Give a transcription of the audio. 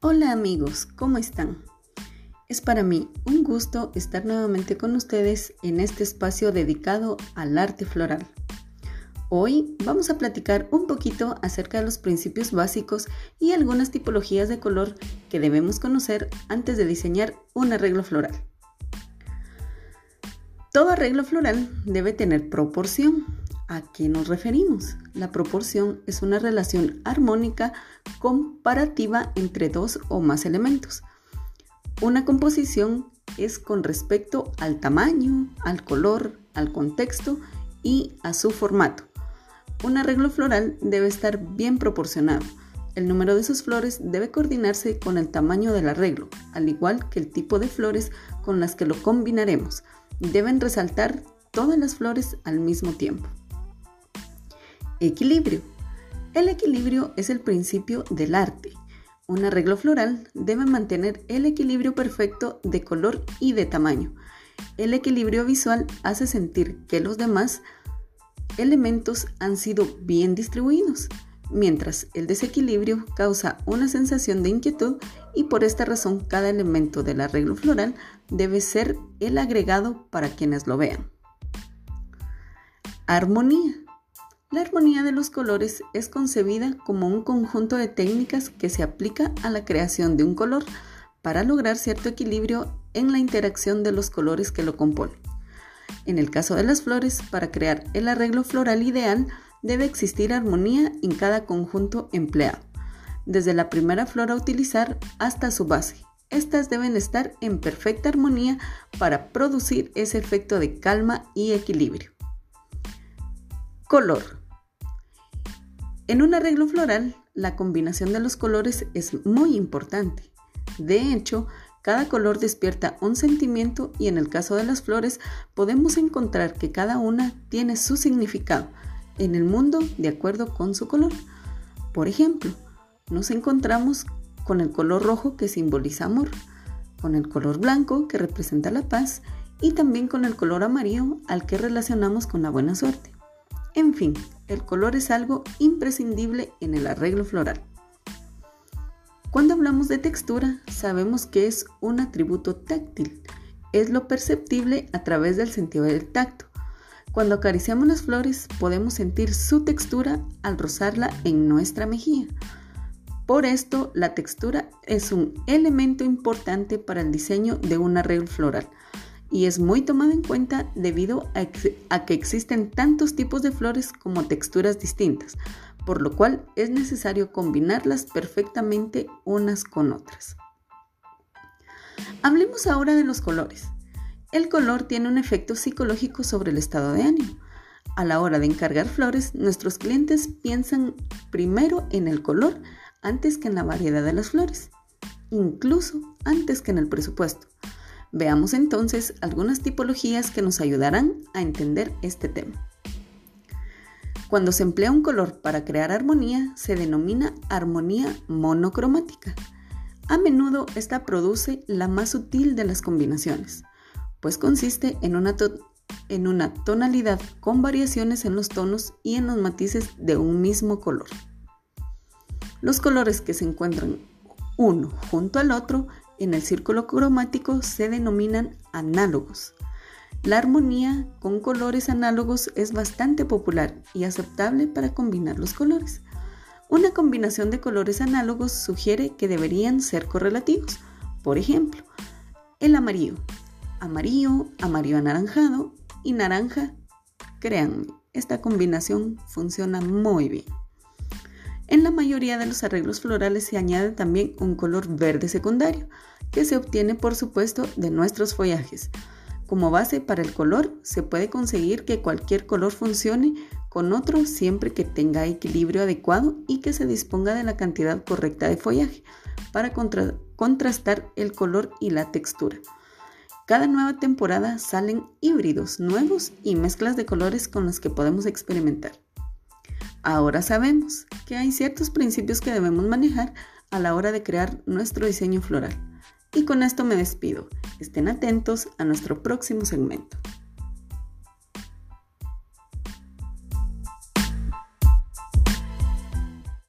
Hola amigos, ¿cómo están? Es para mí un gusto estar nuevamente con ustedes en este espacio dedicado al arte floral. Hoy vamos a platicar un poquito acerca de los principios básicos y algunas tipologías de color que debemos conocer antes de diseñar un arreglo floral. Todo arreglo floral debe tener proporción, ¿A qué nos referimos? La proporción es una relación armónica comparativa entre dos o más elementos. Una composición es con respecto al tamaño, al color, al contexto y a su formato. Un arreglo floral debe estar bien proporcionado. El número de sus flores debe coordinarse con el tamaño del arreglo, al igual que el tipo de flores con las que lo combinaremos. Deben resaltar todas las flores al mismo tiempo. Equilibrio. El equilibrio es el principio del arte. Un arreglo floral debe mantener el equilibrio perfecto de color y de tamaño. El equilibrio visual hace sentir que los demás elementos han sido bien distribuidos, mientras el desequilibrio causa una sensación de inquietud y por esta razón cada elemento del arreglo floral debe ser el agregado para quienes lo vean. Armonía. La armonía de los colores es concebida como un conjunto de técnicas que se aplica a la creación de un color para lograr cierto equilibrio en la interacción de los colores que lo componen. En el caso de las flores, para crear el arreglo floral ideal, debe existir armonía en cada conjunto empleado, desde la primera flor a utilizar hasta su base. Estas deben estar en perfecta armonía para producir ese efecto de calma y equilibrio. Color. En un arreglo floral, la combinación de los colores es muy importante. De hecho, cada color despierta un sentimiento y en el caso de las flores podemos encontrar que cada una tiene su significado en el mundo de acuerdo con su color. Por ejemplo, nos encontramos con el color rojo que simboliza amor, con el color blanco que representa la paz y también con el color amarillo al que relacionamos con la buena suerte. En fin, el color es algo imprescindible en el arreglo floral. Cuando hablamos de textura, sabemos que es un atributo táctil. Es lo perceptible a través del sentido del tacto. Cuando acariciamos las flores, podemos sentir su textura al rozarla en nuestra mejilla. Por esto, la textura es un elemento importante para el diseño de un arreglo floral y es muy tomado en cuenta debido a, que existen tantos tipos de flores como texturas distintas, por lo cual es necesario combinarlas perfectamente unas con otras. Hablemos ahora de los colores. El color tiene un efecto psicológico sobre el estado de ánimo. A la hora de encargar flores, nuestros clientes piensan primero en el color antes que en la variedad de las flores, incluso antes que en el presupuesto. Veamos entonces algunas tipologías que nos ayudarán a entender este tema. Cuando se emplea un color para crear armonía, se denomina armonía monocromática. A menudo esta produce la más sutil de las combinaciones, pues consiste en una, tonalidad con variaciones en los tonos y en los matices de un mismo color. Los colores que se encuentran uno junto al otro en el círculo cromático se denominan análogos. La armonía con colores análogos es bastante popular y aceptable para combinar los colores. Una combinación de colores análogos sugiere que deberían ser correlativos. Por ejemplo, el amarillo, amarillo, amarillo anaranjado y naranja. Créanme, esta combinación funciona muy bien. En la mayoría de los arreglos florales se añade también un color verde secundario, que se obtiene por supuesto de nuestros follajes. Como base para el color se puede conseguir que cualquier color funcione con otro siempre que tenga equilibrio adecuado y que se disponga de la cantidad correcta de follaje para contrastar el color y la textura. Cada nueva temporada salen híbridos nuevos y mezclas de colores con los que podemos experimentar. Ahora sabemos que hay ciertos principios que debemos manejar a la hora de crear nuestro diseño floral. Y con esto me despido. Estén atentos a nuestro próximo segmento.